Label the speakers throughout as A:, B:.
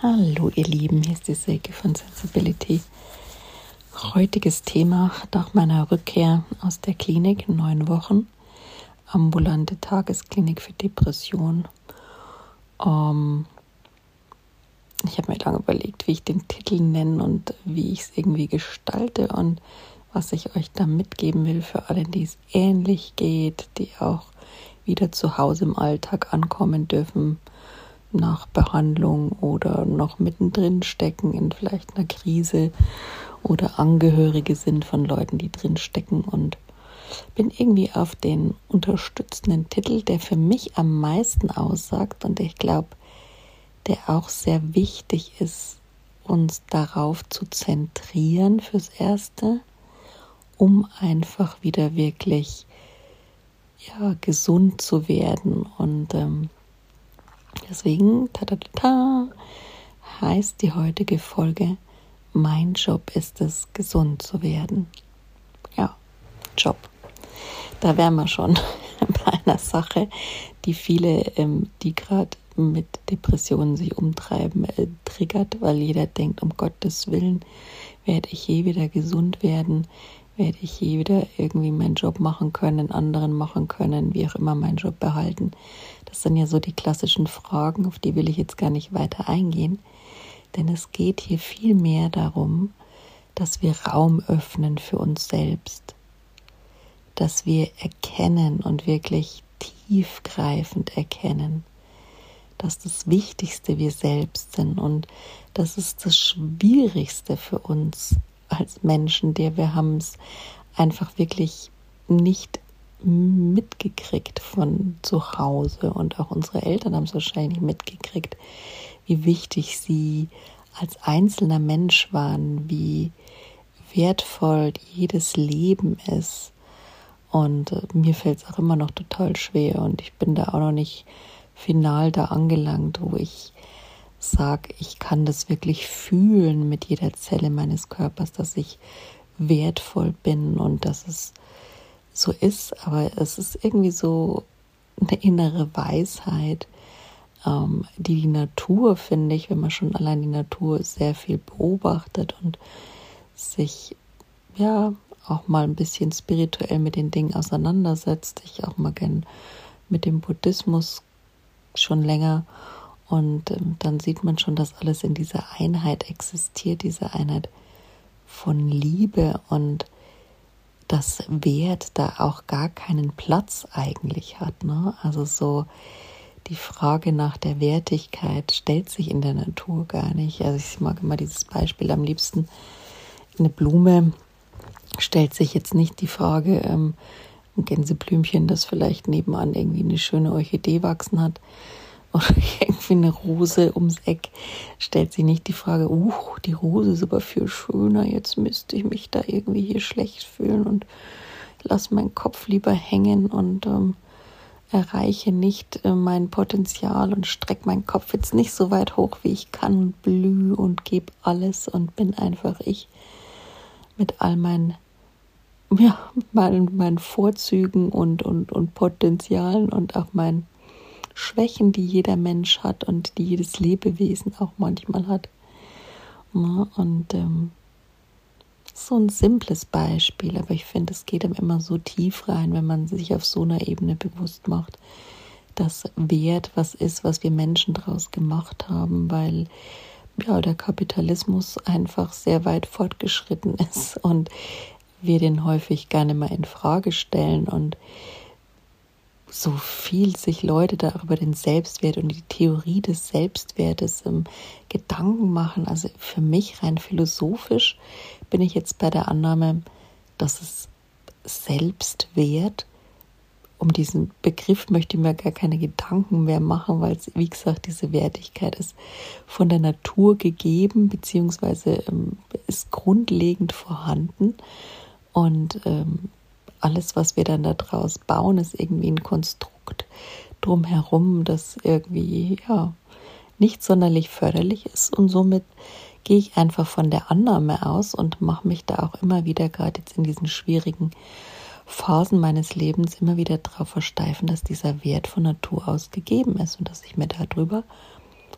A: Hallo ihr Lieben, hier ist die Silke von Sensibility. Heutiges Thema nach meiner Rückkehr aus der Klinik, neun Wochen, ambulante Tagesklinik für Depression. Ähm, ich habe mir lange überlegt, wie ich den Titel nenne und wie ich es irgendwie gestalte und was ich euch da mitgeben will für alle, die es ähnlich geht, die auch wieder zu Hause im Alltag ankommen dürfen nach Behandlung oder noch mittendrin stecken in vielleicht einer Krise oder Angehörige sind von Leuten, die drin stecken und bin irgendwie auf den unterstützenden Titel, der für mich am meisten aussagt und ich glaube, der auch sehr wichtig ist, uns darauf zu zentrieren fürs Erste, um einfach wieder wirklich ja, gesund zu werden und ähm, Deswegen ta, ta, ta, heißt die heutige Folge, mein Job ist es, gesund zu werden. Ja, Job. Da wären wir schon bei einer Sache, die viele, ähm, die gerade mit Depressionen sich umtreiben, äh, triggert, weil jeder denkt, um Gottes Willen werde ich je wieder gesund werden, werde ich je wieder irgendwie meinen Job machen können, anderen machen können, wie auch immer meinen Job behalten. Das sind ja so die klassischen Fragen, auf die will ich jetzt gar nicht weiter eingehen, denn es geht hier viel mehr darum, dass wir Raum öffnen für uns selbst, dass wir erkennen und wirklich tiefgreifend erkennen, dass das Wichtigste wir selbst sind und das ist das Schwierigste für uns als Menschen, der wir haben es einfach wirklich nicht mitgekriegt von zu Hause und auch unsere Eltern haben es wahrscheinlich mitgekriegt, wie wichtig sie als einzelner Mensch waren, wie wertvoll jedes Leben ist. Und äh, mir fällt es auch immer noch total schwer und ich bin da auch noch nicht final da angelangt, wo ich sage, ich kann das wirklich fühlen mit jeder Zelle meines Körpers, dass ich wertvoll bin und dass es so ist, aber es ist irgendwie so eine innere Weisheit, ähm, die die Natur, finde ich, wenn man schon allein die Natur sehr viel beobachtet und sich ja auch mal ein bisschen spirituell mit den Dingen auseinandersetzt. Ich auch mal gern mit dem Buddhismus schon länger und ähm, dann sieht man schon, dass alles in dieser Einheit existiert, diese Einheit von Liebe und dass Wert da auch gar keinen Platz eigentlich hat. Ne? Also so die Frage nach der Wertigkeit stellt sich in der Natur gar nicht. Also ich mag immer dieses Beispiel am liebsten. Eine Blume stellt sich jetzt nicht die Frage, ähm, ein Gänseblümchen, das vielleicht nebenan irgendwie eine schöne Orchidee wachsen hat, oder irgendwie eine Rose ums Eck, stellt sich nicht die Frage, uh, die Rose ist aber viel schöner, jetzt müsste ich mich da irgendwie hier schlecht fühlen und lass meinen Kopf lieber hängen und ähm, erreiche nicht äh, mein Potenzial und strecke meinen Kopf jetzt nicht so weit hoch, wie ich kann und blühe und gebe alles und bin einfach ich mit all meinen ja, meinen, meinen Vorzügen und, und, und Potenzialen und auch meinen Schwächen, die jeder Mensch hat und die jedes Lebewesen auch manchmal hat. und ähm, so ein simples Beispiel, aber ich finde, es geht einem immer so tief rein, wenn man sich auf so einer Ebene bewusst macht, dass Wert was ist, was wir Menschen daraus gemacht haben, weil ja, der Kapitalismus einfach sehr weit fortgeschritten ist und wir den häufig gerne mal in Frage stellen und so viel sich Leute da über den Selbstwert und die Theorie des Selbstwertes ähm, Gedanken machen. Also für mich rein philosophisch bin ich jetzt bei der Annahme, dass es Selbstwert, um diesen Begriff möchte ich mir gar keine Gedanken mehr machen, weil es, wie gesagt, diese Wertigkeit ist von der Natur gegeben, beziehungsweise ähm, ist grundlegend vorhanden. Und ähm, alles, was wir dann daraus bauen, ist irgendwie ein Konstrukt drumherum, das irgendwie ja nicht sonderlich förderlich ist. Und somit gehe ich einfach von der Annahme aus und mache mich da auch immer wieder, gerade jetzt in diesen schwierigen Phasen meines Lebens, immer wieder darauf versteifen, dass dieser Wert von Natur aus gegeben ist und dass ich mir darüber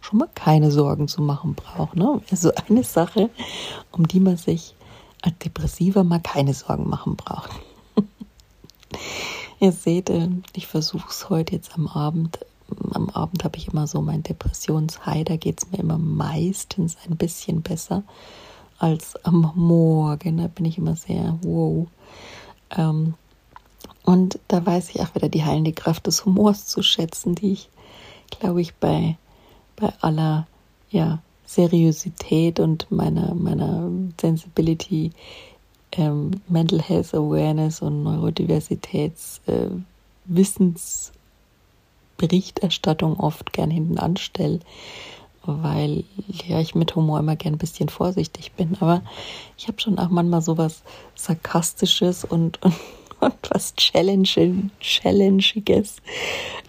A: schon mal keine Sorgen zu machen braucht. Ne? Also eine Sache, um die man sich als Depressiver mal keine Sorgen machen braucht. Ihr seht, äh, ich versuche es heute jetzt am Abend. Am Abend habe ich immer so mein Depressionshigh, da geht es mir immer meistens ein bisschen besser als am Morgen. Da bin ich immer sehr wow. Ähm, und da weiß ich auch wieder die heilende Kraft des Humors zu schätzen, die ich, glaube ich, bei, bei aller ja, Seriosität und meiner, meiner Sensibility, ähm, Mental Health Awareness und Neurodiversitäts äh, oft gern hinten anstelle, weil ja ich mit Humor immer gern ein bisschen vorsichtig bin. Aber ich habe schon auch manchmal so was Sarkastisches und, und und was Challenging, Challengiges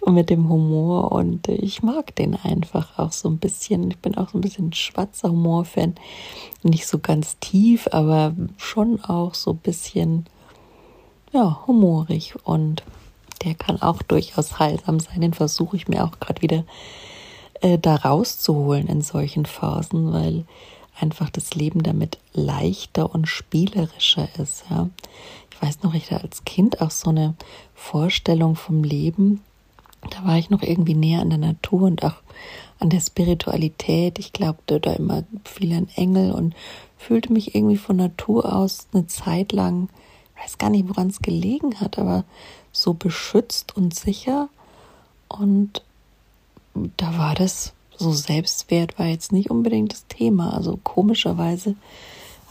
A: mit dem Humor. Und ich mag den einfach auch so ein bisschen. Ich bin auch so ein bisschen schwarzer Humor-Fan. Nicht so ganz tief, aber schon auch so ein bisschen, ja, humorig. Und der kann auch durchaus heilsam sein. Den versuche ich mir auch gerade wieder äh, da rauszuholen in solchen Phasen, weil einfach das Leben damit leichter und spielerischer ist. Ja weiß noch, ich hatte als Kind auch so eine Vorstellung vom Leben. Da war ich noch irgendwie näher an der Natur und auch an der Spiritualität. Ich glaubte da immer viel an Engel und fühlte mich irgendwie von Natur aus eine Zeit lang, weiß gar nicht, woran es gelegen hat, aber so beschützt und sicher. Und da war das so Selbstwert war jetzt nicht unbedingt das Thema. Also komischerweise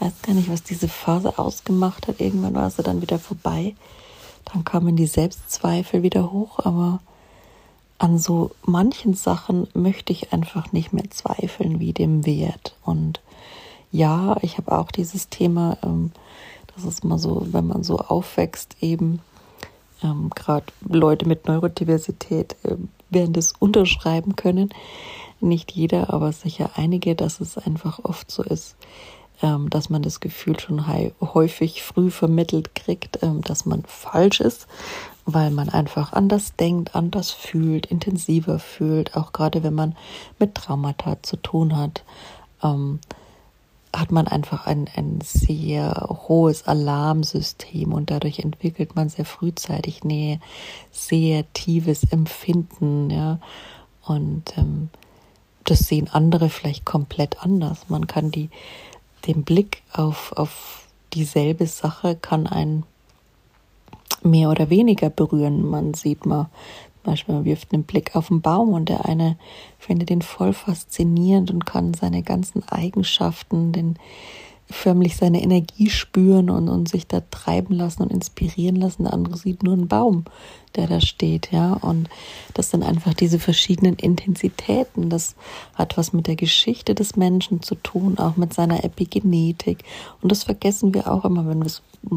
A: weiß gar nicht, was diese Phase ausgemacht hat. Irgendwann war sie dann wieder vorbei. Dann kamen die Selbstzweifel wieder hoch, aber an so manchen Sachen möchte ich einfach nicht mehr zweifeln, wie dem Wert. Und ja, ich habe auch dieses Thema, ähm, das ist mal so, wenn man so aufwächst, eben ähm, gerade Leute mit Neurodiversität äh, werden das unterschreiben können. Nicht jeder, aber sicher einige, dass es einfach oft so ist, ähm, dass man das Gefühl schon häufig früh vermittelt kriegt, ähm, dass man falsch ist, weil man einfach anders denkt, anders fühlt, intensiver fühlt, auch gerade wenn man mit Traumata zu tun hat. Hat man einfach ein, ein sehr hohes Alarmsystem und dadurch entwickelt man sehr frühzeitig Nähe, sehr tiefes Empfinden, ja. Und ähm, das sehen andere vielleicht komplett anders. Man kann die den Blick auf, auf dieselbe Sache kann einen mehr oder weniger berühren. Man sieht mal, Beispiel, man wirft einen Blick auf einen Baum und der eine findet ihn voll faszinierend und kann seine ganzen Eigenschaften, den förmlich seine Energie spüren und, und sich da treiben lassen und inspirieren lassen. Der andere sieht nur einen Baum, der da steht, ja. Und das sind einfach diese verschiedenen Intensitäten. Das hat was mit der Geschichte des Menschen zu tun, auch mit seiner Epigenetik. Und das vergessen wir auch immer, wenn wir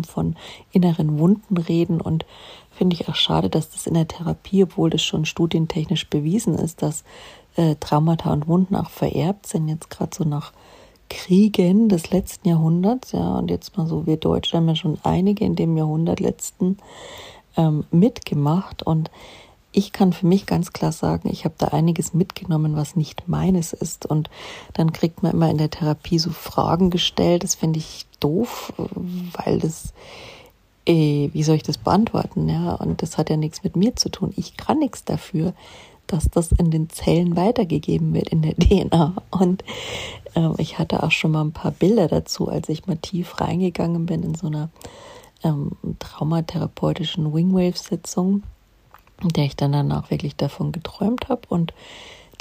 A: von inneren Wunden reden. Und finde ich auch schade, dass das in der Therapie, obwohl das schon studientechnisch bewiesen ist, dass äh, Traumata und Wunden auch vererbt sind, jetzt gerade so nach Kriegen des letzten Jahrhunderts, ja, und jetzt mal so, wir Deutsche haben ja schon einige in dem Jahrhundert letzten ähm, mitgemacht und ich kann für mich ganz klar sagen, ich habe da einiges mitgenommen, was nicht meines ist. Und dann kriegt man immer in der Therapie so Fragen gestellt. Das finde ich doof, weil das, äh, wie soll ich das beantworten? Ja, und das hat ja nichts mit mir zu tun. Ich kann nichts dafür, dass das in den Zellen weitergegeben wird, in der DNA. Und äh, ich hatte auch schon mal ein paar Bilder dazu, als ich mal tief reingegangen bin in so einer ähm, traumatherapeutischen Wingwave-Sitzung, in der ich dann danach wirklich davon geträumt habe. Und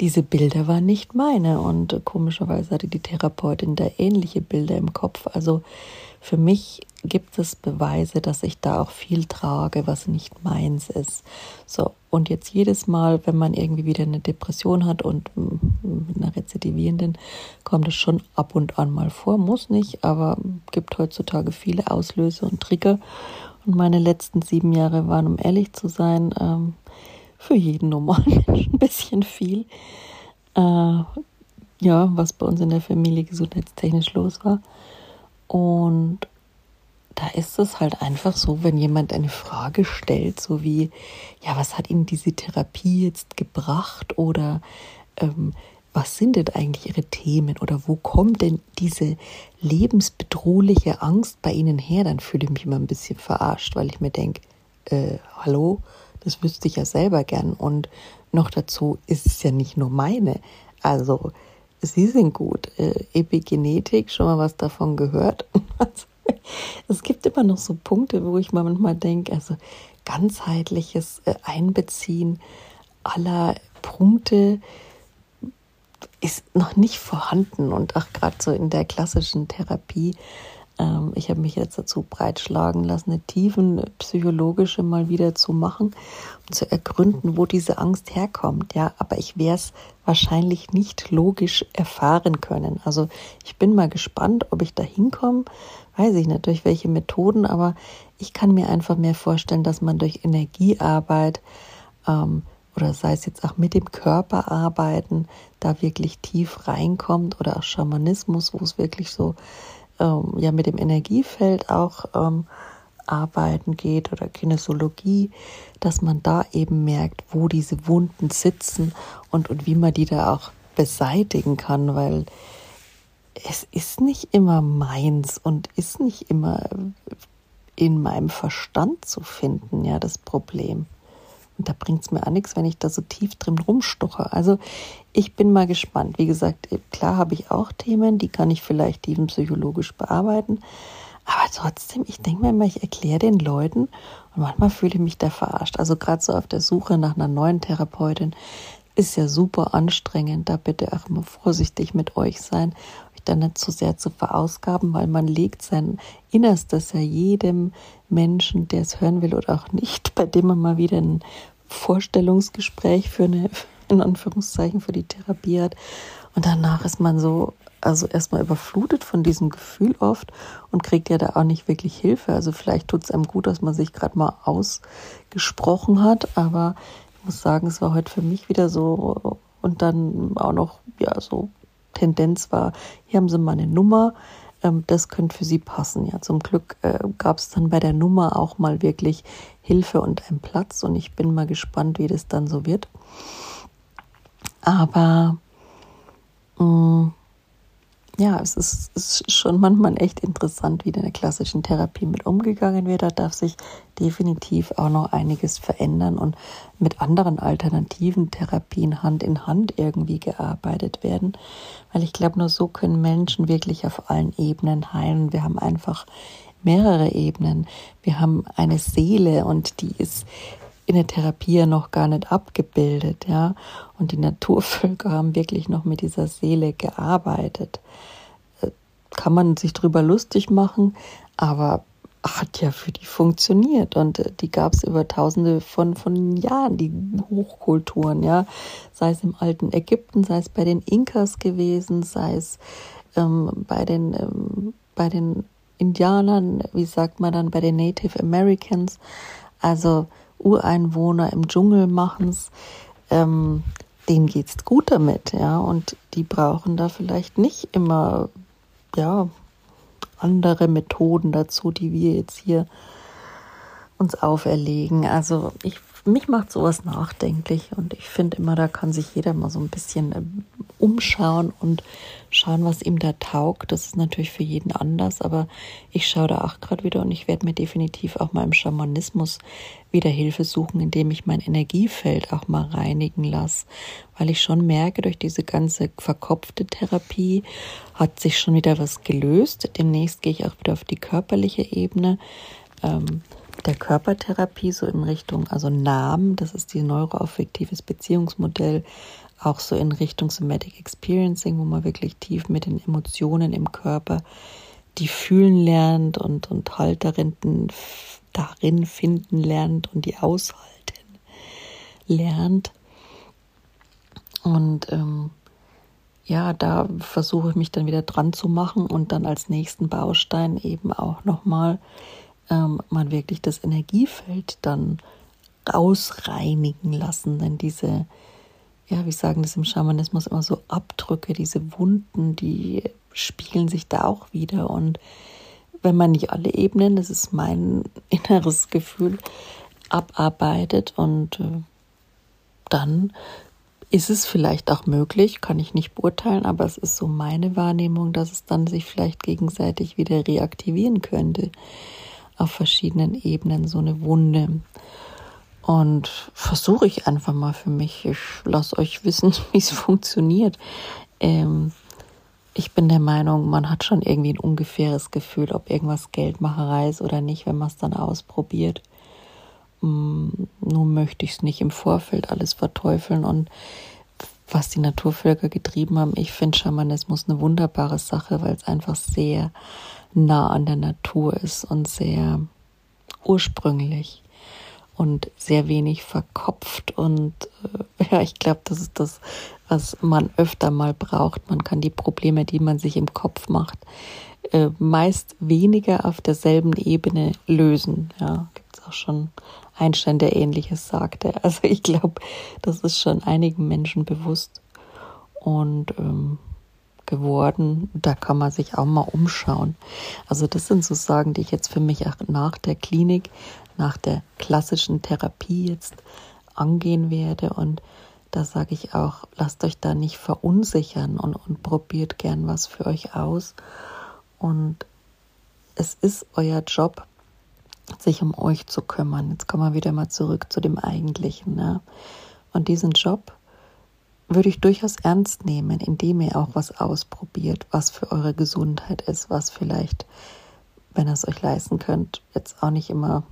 A: diese Bilder waren nicht meine. Und komischerweise hatte die Therapeutin da ähnliche Bilder im Kopf. Also für mich gibt es Beweise, dass ich da auch viel trage, was nicht meins ist. So, und jetzt jedes Mal, wenn man irgendwie wieder eine Depression hat und mit einer rezidivierenden, kommt es schon ab und an mal vor, muss nicht, aber gibt heutzutage viele Auslöse und Trigger. Und meine letzten sieben Jahre waren, um ehrlich zu sein, ähm, für jeden normalen Menschen ein bisschen viel. Äh, ja, was bei uns in der Familie gesundheitstechnisch los war. Und da ist es halt einfach so, wenn jemand eine Frage stellt, so wie, ja, was hat Ihnen diese Therapie jetzt gebracht oder ähm, was sind denn eigentlich ihre Themen oder wo kommt denn diese lebensbedrohliche Angst bei ihnen her, dann fühle ich mich immer ein bisschen verarscht, weil ich mir denke, äh, hallo, das wüsste ich ja selber gern. Und noch dazu ist es ja nicht nur meine. Also, sie sind gut. Äh, Epigenetik, schon mal was davon gehört. es gibt immer noch so Punkte, wo ich mal manchmal denke, also ganzheitliches äh, Einbeziehen aller Punkte ist noch nicht vorhanden und auch gerade so in der klassischen Therapie. Ähm, ich habe mich jetzt dazu breitschlagen lassen, eine tiefen psychologische mal wieder zu machen, um zu ergründen, wo diese Angst herkommt. Ja, aber ich werde es wahrscheinlich nicht logisch erfahren können. Also ich bin mal gespannt, ob ich da hinkomme. Weiß ich nicht durch welche Methoden, aber ich kann mir einfach mehr vorstellen, dass man durch Energiearbeit ähm, oder sei es jetzt auch mit dem Körper arbeiten, da wirklich tief reinkommt oder auch Schamanismus, wo es wirklich so ähm, ja mit dem Energiefeld auch ähm, arbeiten geht oder Kinesiologie, dass man da eben merkt, wo diese Wunden sitzen und, und wie man die da auch beseitigen kann, weil es ist nicht immer meins und ist nicht immer in meinem Verstand zu finden, ja, das Problem. Und da bringt es mir auch nichts, wenn ich da so tief drin rumstoche. Also ich bin mal gespannt. Wie gesagt, klar habe ich auch Themen, die kann ich vielleicht tiefenpsychologisch bearbeiten. Aber trotzdem, ich denke mir immer, ich erkläre den Leuten und manchmal fühle ich mich da verarscht. Also gerade so auf der Suche nach einer neuen Therapeutin ist ja super anstrengend. Da bitte auch immer vorsichtig mit euch sein, da nicht zu sehr zu verausgaben, weil man legt sein Innerstes ja jedem Menschen, der es hören will oder auch nicht, bei dem man mal wieder ein Vorstellungsgespräch für eine, in Anführungszeichen, für die Therapie hat. Und danach ist man so, also erstmal überflutet von diesem Gefühl oft und kriegt ja da auch nicht wirklich Hilfe. Also vielleicht tut es einem gut, dass man sich gerade mal ausgesprochen hat, aber ich muss sagen, es war heute für mich wieder so und dann auch noch, ja, so Tendenz war, hier haben sie mal eine Nummer, ähm, das könnte für sie passen. Ja, zum Glück äh, gab es dann bei der Nummer auch mal wirklich Hilfe und einen Platz und ich bin mal gespannt, wie das dann so wird. Aber mh, mm, ja, es ist, ist, schon manchmal echt interessant, wie in der klassischen Therapie mit umgegangen wird. Da darf sich definitiv auch noch einiges verändern und mit anderen alternativen Therapien Hand in Hand irgendwie gearbeitet werden. Weil ich glaube, nur so können Menschen wirklich auf allen Ebenen heilen. Wir haben einfach mehrere Ebenen. Wir haben eine Seele und die ist in der Therapie ja noch gar nicht abgebildet, ja. Und die Naturvölker haben wirklich noch mit dieser Seele gearbeitet. Äh, kann man sich drüber lustig machen, aber hat ja für die funktioniert und äh, die gab es über tausende von, von Jahren, die Hochkulturen, ja, sei es im alten Ägypten, sei es bei den Inkas gewesen, sei es ähm, bei den ähm, bei den Indianern, wie sagt man dann, bei den Native Americans, also Ureinwohner im Dschungel machen's, ähm, denen geht's gut damit, ja, und die brauchen da vielleicht nicht immer, ja, andere Methoden dazu, die wir jetzt hier uns auferlegen. Also ich mich macht sowas nachdenklich und ich finde immer, da kann sich jeder mal so ein bisschen ähm, umschauen und schauen, was ihm da taugt. Das ist natürlich für jeden anders, aber ich schaue da auch gerade wieder und ich werde mir definitiv auch mal im Schamanismus wieder Hilfe suchen, indem ich mein Energiefeld auch mal reinigen lasse, weil ich schon merke, durch diese ganze verkopfte Therapie hat sich schon wieder was gelöst. Demnächst gehe ich auch wieder auf die körperliche Ebene. Ähm, der Körpertherapie, so in Richtung, also Namen, das ist die neuroaffektives Beziehungsmodell, auch so in Richtung Somatic Experiencing, wo man wirklich tief mit den Emotionen im Körper die fühlen lernt und, und halt darin, darin finden lernt und die aushalten lernt. Und ähm, ja, da versuche ich mich dann wieder dran zu machen und dann als nächsten Baustein eben auch nochmal ähm, man wirklich das Energiefeld dann ausreinigen lassen. Denn diese, ja, wie sagen das im Schamanismus immer so Abdrücke, diese Wunden, die spiegeln sich da auch wieder. Und wenn man nicht alle Ebenen, das ist mein inneres Gefühl, abarbeitet und äh, dann ist es vielleicht auch möglich, kann ich nicht beurteilen, aber es ist so meine Wahrnehmung, dass es dann sich vielleicht gegenseitig wieder reaktivieren könnte auf verschiedenen Ebenen so eine Wunde. Und versuche ich einfach mal für mich. Ich lasse euch wissen, wie es funktioniert. Ähm, ich bin der Meinung, man hat schon irgendwie ein ungefähres Gefühl, ob irgendwas Geldmacherei ist oder nicht, wenn man es dann ausprobiert. Mm, nun möchte ich es nicht im Vorfeld alles verteufeln und was die Naturvölker getrieben haben, ich finde Schamanismus eine wunderbare Sache, weil es einfach sehr nah an der Natur ist und sehr ursprünglich und sehr wenig verkopft. Und äh, ja, ich glaube, das ist das, was man öfter mal braucht. Man kann die Probleme, die man sich im Kopf macht, äh, meist weniger auf derselben Ebene lösen. Ja, gibt es auch schon Einstein, der ähnliches sagte. Also ich glaube, das ist schon einigen Menschen bewusst. Und ähm, geworden. Da kann man sich auch mal umschauen. Also das sind so Sagen, die ich jetzt für mich auch nach der Klinik, nach der klassischen Therapie jetzt angehen werde. Und da sage ich auch, lasst euch da nicht verunsichern und, und probiert gern was für euch aus. Und es ist euer Job, sich um euch zu kümmern. Jetzt kommen wir wieder mal zurück zu dem Eigentlichen. Ne? Und diesen Job, würde ich durchaus ernst nehmen, indem ihr auch was ausprobiert, was für eure Gesundheit ist, was vielleicht, wenn ihr es euch leisten könnt, jetzt auch nicht immer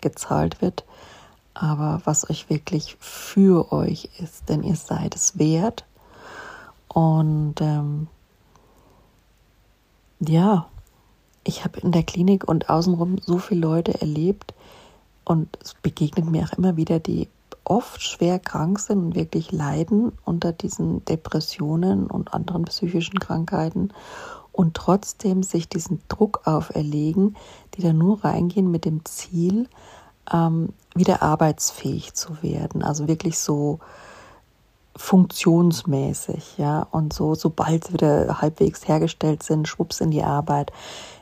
A: gezahlt wird, aber was euch wirklich für euch ist, denn ihr seid es wert. Und ähm, ja, ich habe in der Klinik und außenrum so viele Leute erlebt und es begegnet mir auch immer wieder, die oft schwer krank sind und wirklich leiden unter diesen Depressionen und anderen psychischen Krankheiten und trotzdem sich diesen Druck auferlegen, die da nur reingehen mit dem Ziel, ähm, wieder arbeitsfähig zu werden. Also wirklich so funktionsmäßig, ja. Und so, sobald sie wieder halbwegs hergestellt sind, schwupps in die Arbeit.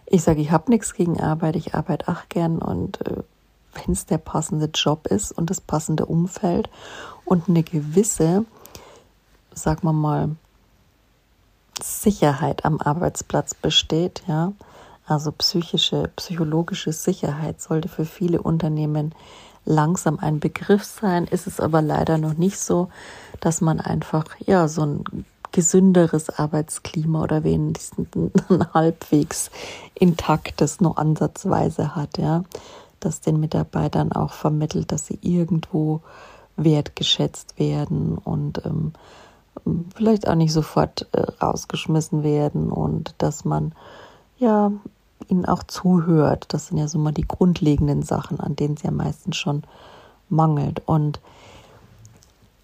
A: Ich sage, ich habe nichts gegen Arbeit, ich arbeite auch gern und äh, wenn es der passende Job ist und das passende Umfeld und eine gewisse, sagen wir mal, Sicherheit am Arbeitsplatz besteht, ja. Also psychische, psychologische Sicherheit sollte für viele Unternehmen langsam ein Begriff sein, ist es aber leider noch nicht so, dass man einfach ja so ein gesünderes Arbeitsklima oder wenigstens ein halbwegs intaktes nur ansatzweise hat, ja das den Mitarbeitern auch vermittelt, dass sie irgendwo wertgeschätzt werden und ähm, vielleicht auch nicht sofort äh, rausgeschmissen werden und dass man ja ihnen auch zuhört. Das sind ja so mal die grundlegenden Sachen, an denen es ja meistens schon mangelt. Und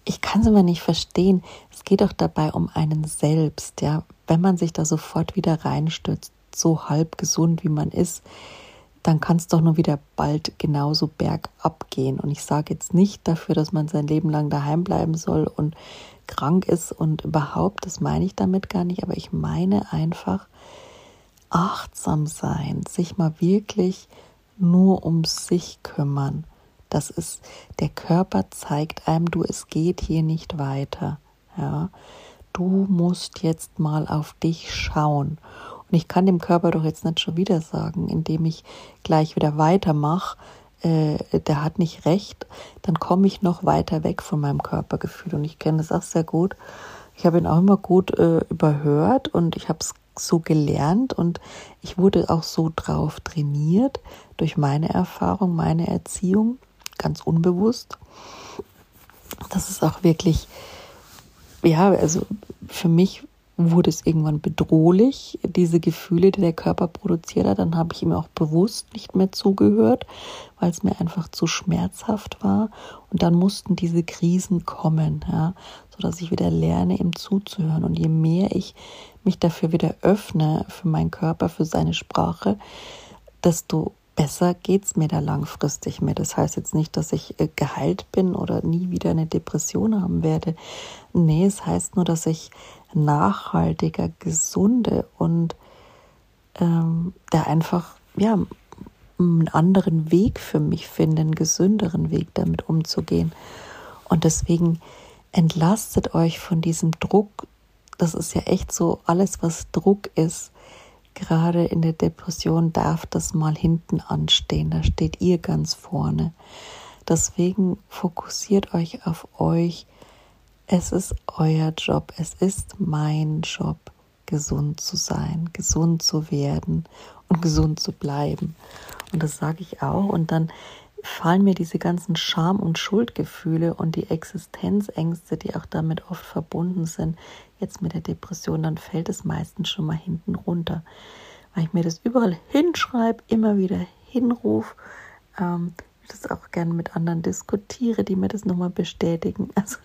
A: ich kann es immer nicht verstehen. Es geht doch dabei um einen selbst, ja. Wenn man sich da sofort wieder reinstürzt, so halb gesund wie man ist, dann kann es doch nur wieder bald genauso bergab gehen. Und ich sage jetzt nicht dafür, dass man sein Leben lang daheim bleiben soll und krank ist und überhaupt, das meine ich damit gar nicht, aber ich meine einfach achtsam sein, sich mal wirklich nur um sich kümmern. Das ist, der Körper zeigt einem, du, es geht hier nicht weiter. Ja, du musst jetzt mal auf dich schauen. Und ich kann dem Körper doch jetzt nicht schon wieder sagen, indem ich gleich wieder weitermache, äh, der hat nicht recht, dann komme ich noch weiter weg von meinem Körpergefühl. Und ich kenne das auch sehr gut. Ich habe ihn auch immer gut äh, überhört und ich habe es so gelernt und ich wurde auch so drauf trainiert durch meine Erfahrung, meine Erziehung, ganz unbewusst. Das ist auch wirklich, ja, also für mich wurde es irgendwann bedrohlich, diese Gefühle, die der Körper produziert hat. Dann habe ich ihm auch bewusst nicht mehr zugehört, weil es mir einfach zu schmerzhaft war. Und dann mussten diese Krisen kommen, ja, sodass ich wieder lerne, ihm zuzuhören. Und je mehr ich mich dafür wieder öffne, für meinen Körper, für seine Sprache, desto besser geht es mir da langfristig mit. Das heißt jetzt nicht, dass ich äh, geheilt bin oder nie wieder eine Depression haben werde. Nee, es heißt nur, dass ich nachhaltiger, gesunde und ähm, da einfach ja einen anderen Weg für mich finde, einen gesünderen Weg damit umzugehen. Und deswegen entlastet euch von diesem Druck. Das ist ja echt so, alles was Druck ist, gerade in der Depression darf das mal hinten anstehen. Da steht ihr ganz vorne. Deswegen fokussiert euch auf euch. Es ist euer Job. Es ist mein Job, gesund zu sein, gesund zu werden und gesund zu bleiben. Und das sage ich auch. Und dann fallen mir diese ganzen Scham- und Schuldgefühle und die Existenzängste, die auch damit oft verbunden sind, jetzt mit der Depression, dann fällt es meistens schon mal hinten runter. Weil ich mir das überall hinschreibe, immer wieder hinrufe, ähm, das auch gerne mit anderen diskutiere, die mir das nochmal bestätigen. Also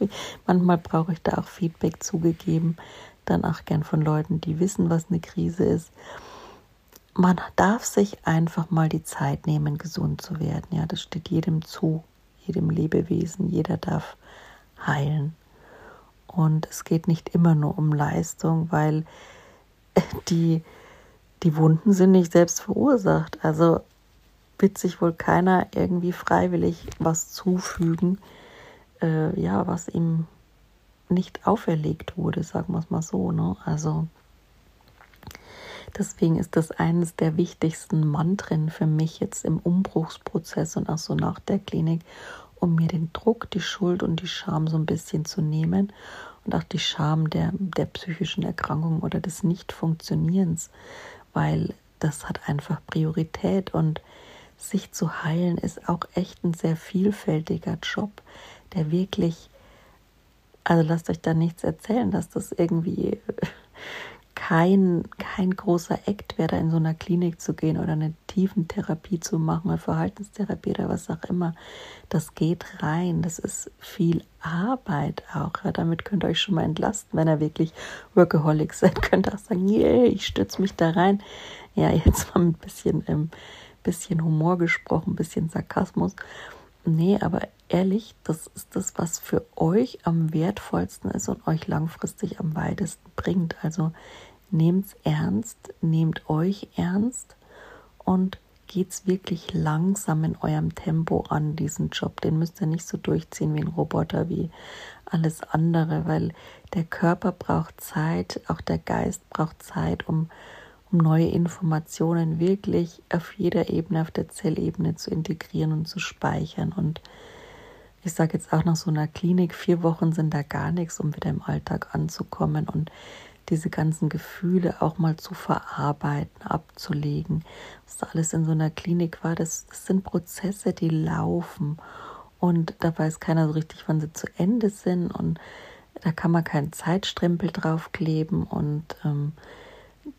A: manchmal brauche ich da auch Feedback zugegeben, dann auch gern von Leuten, die wissen, was eine Krise ist man darf sich einfach mal die Zeit nehmen, gesund zu werden. Ja, das steht jedem zu, jedem Lebewesen. Jeder darf heilen. Und es geht nicht immer nur um Leistung, weil die, die Wunden sind nicht selbst verursacht. Also wird sich wohl keiner irgendwie freiwillig was zufügen, äh, ja, was ihm nicht auferlegt wurde, sagen wir es mal so. Ne? Also Deswegen ist das eines der wichtigsten Mantren für mich jetzt im Umbruchsprozess und auch so nach der Klinik, um mir den Druck, die Schuld und die Scham so ein bisschen zu nehmen und auch die Scham der, der psychischen Erkrankung oder des Nicht-Funktionierens, weil das hat einfach Priorität und sich zu heilen ist auch echt ein sehr vielfältiger Job, der wirklich, also lasst euch da nichts erzählen, dass das irgendwie kein, kein großer Act wäre, da in so einer Klinik zu gehen oder eine Tiefentherapie zu machen oder Verhaltenstherapie oder was auch immer. Das geht rein. Das ist viel Arbeit auch. Ja, damit könnt ihr euch schon mal entlasten, wenn ihr wirklich Workaholic seid. Könnt ihr auch sagen, yeah, ich stütze mich da rein. Ja, jetzt mal mit ein bisschen, ähm, bisschen Humor gesprochen, ein bisschen Sarkasmus. Nee, aber ehrlich, das ist das, was für euch am wertvollsten ist und euch langfristig am weitesten bringt. Also nehmt's ernst, nehmt euch ernst und geht's wirklich langsam in eurem Tempo an, diesen Job. Den müsst ihr nicht so durchziehen wie ein Roboter, wie alles andere, weil der Körper braucht Zeit, auch der Geist braucht Zeit, um, um neue Informationen wirklich auf jeder Ebene, auf der Zellebene zu integrieren und zu speichern. Und ich sage jetzt auch nach so einer Klinik, vier Wochen sind da gar nichts, um wieder im Alltag anzukommen. Und diese ganzen Gefühle auch mal zu verarbeiten, abzulegen. Was alles in so einer Klinik war, das, das sind Prozesse, die laufen. Und da weiß keiner so richtig, wann sie zu Ende sind. Und da kann man keinen Zeitstrempel draufkleben. Und ähm,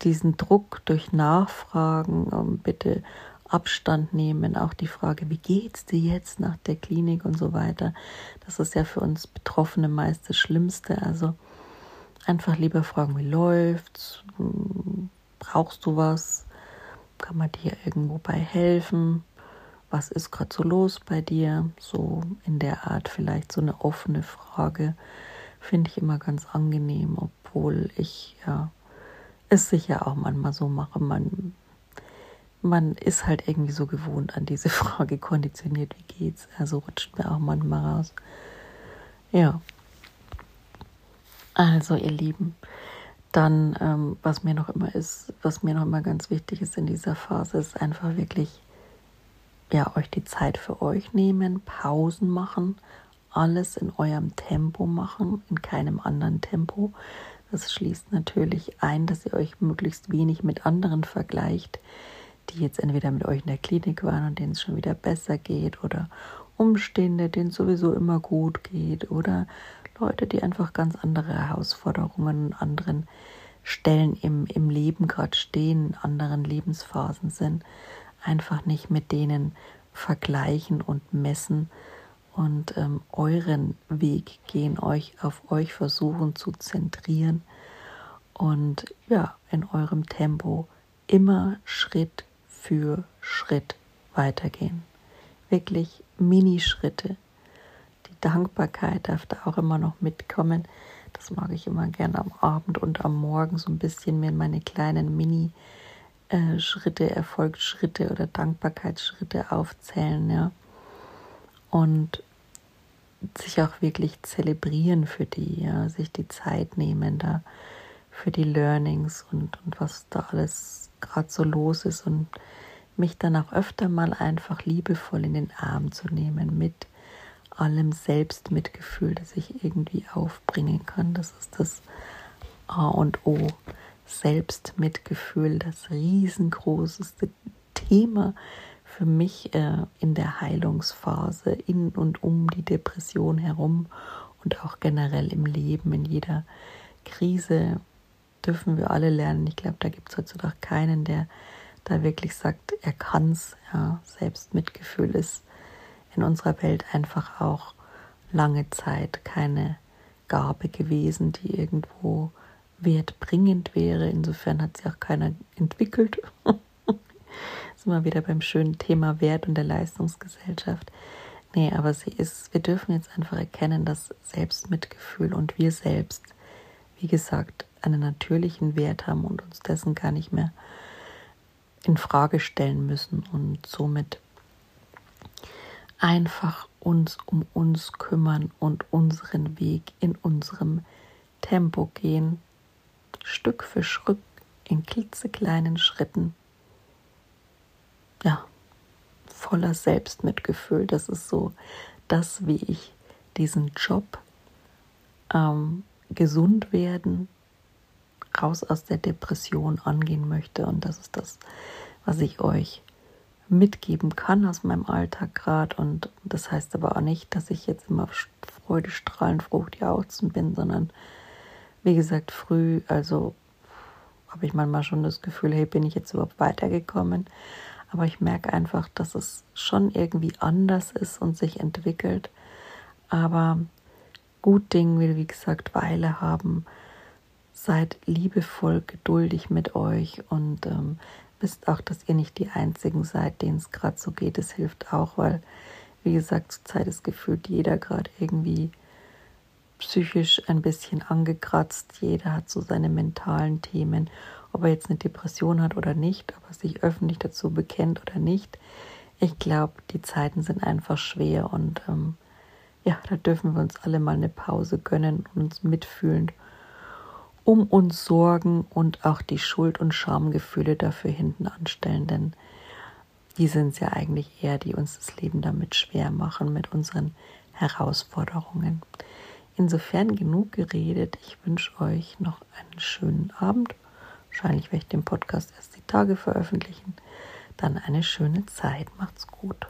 A: diesen Druck durch Nachfragen, ähm, bitte Abstand nehmen, auch die Frage, wie geht's dir jetzt nach der Klinik und so weiter. Das ist ja für uns Betroffene meist das Schlimmste. Also Einfach lieber fragen, wie läuft's? Brauchst du was? Kann man dir irgendwo bei helfen? Was ist gerade so los bei dir? So in der Art vielleicht so eine offene Frage finde ich immer ganz angenehm, obwohl ich ja es sicher auch manchmal so mache. Man, man ist halt irgendwie so gewohnt an diese Frage konditioniert, wie geht's? Also rutscht mir auch manchmal raus. Ja, also, ihr Lieben, dann, ähm, was mir noch immer ist, was mir noch immer ganz wichtig ist in dieser Phase, ist einfach wirklich, ja, euch die Zeit für euch nehmen, Pausen machen, alles in eurem Tempo machen, in keinem anderen Tempo. Das schließt natürlich ein, dass ihr euch möglichst wenig mit anderen vergleicht, die jetzt entweder mit euch in der Klinik waren und denen es schon wieder besser geht oder Umstände, denen es sowieso immer gut geht oder Leute, die einfach ganz andere Herausforderungen anderen Stellen im, im Leben gerade stehen, anderen Lebensphasen sind, einfach nicht mit denen vergleichen und messen und ähm, euren Weg gehen, euch auf euch versuchen zu zentrieren und ja, in eurem Tempo immer Schritt für Schritt weitergehen. Wirklich Minischritte, Dankbarkeit darf da auch immer noch mitkommen. Das mag ich immer gerne am Abend und am Morgen so ein bisschen mir meine kleinen Mini-Schritte, äh, Erfolgsschritte oder Dankbarkeitsschritte aufzählen. Ja. Und sich auch wirklich zelebrieren für die, ja, sich die Zeit nehmen da für die Learnings und, und was da alles gerade so los ist und mich dann auch öfter mal einfach liebevoll in den Arm zu nehmen mit allem Selbstmitgefühl, das ich irgendwie aufbringen kann. Das ist das A und O. Selbstmitgefühl, das riesengroßeste Thema für mich äh, in der Heilungsphase, in und um die Depression herum und auch generell im Leben, in jeder Krise dürfen wir alle lernen. Ich glaube, da gibt es heutzutage keinen, der da wirklich sagt, er kann es. Ja. Selbstmitgefühl ist in unserer Welt einfach auch lange Zeit keine Gabe gewesen, die irgendwo wertbringend wäre. Insofern hat sie auch keiner entwickelt. sind wir wieder beim schönen Thema Wert und der Leistungsgesellschaft. Nee, aber sie ist, wir dürfen jetzt einfach erkennen, dass Selbstmitgefühl und wir selbst, wie gesagt, einen natürlichen Wert haben und uns dessen gar nicht mehr in Frage stellen müssen und somit einfach uns um uns kümmern und unseren Weg in unserem Tempo gehen, Stück für Stück in klitzekleinen Schritten. Ja, voller Selbstmitgefühl. Das ist so das, wie ich diesen Job ähm, gesund werden, raus aus der Depression angehen möchte. Und das ist das, was ich euch mitgeben kann aus meinem Alltag gerade. Und das heißt aber auch nicht, dass ich jetzt immer freudestrahlend, fruchtjauchzen bin, sondern wie gesagt, früh, also habe ich manchmal schon das Gefühl, hey, bin ich jetzt überhaupt weitergekommen? Aber ich merke einfach, dass es schon irgendwie anders ist und sich entwickelt. Aber gut Ding will, wie gesagt, Weile haben. Seid liebevoll, geduldig mit euch und ähm, wisst auch, dass ihr nicht die Einzigen seid, denen es gerade so geht. Es hilft auch, weil, wie gesagt, zurzeit ist gefühlt jeder gerade irgendwie psychisch ein bisschen angekratzt. Jeder hat so seine mentalen Themen, ob er jetzt eine Depression hat oder nicht, ob er sich öffentlich dazu bekennt oder nicht. Ich glaube, die Zeiten sind einfach schwer und ähm, ja, da dürfen wir uns alle mal eine Pause gönnen und uns mitfühlend um uns sorgen und auch die Schuld- und Schamgefühle dafür hinten anstellen, denn die sind es ja eigentlich eher, die uns das Leben damit schwer machen, mit unseren Herausforderungen. Insofern genug geredet. Ich wünsche euch noch einen schönen Abend. Wahrscheinlich werde ich den Podcast erst die Tage veröffentlichen. Dann eine schöne Zeit. Macht's gut.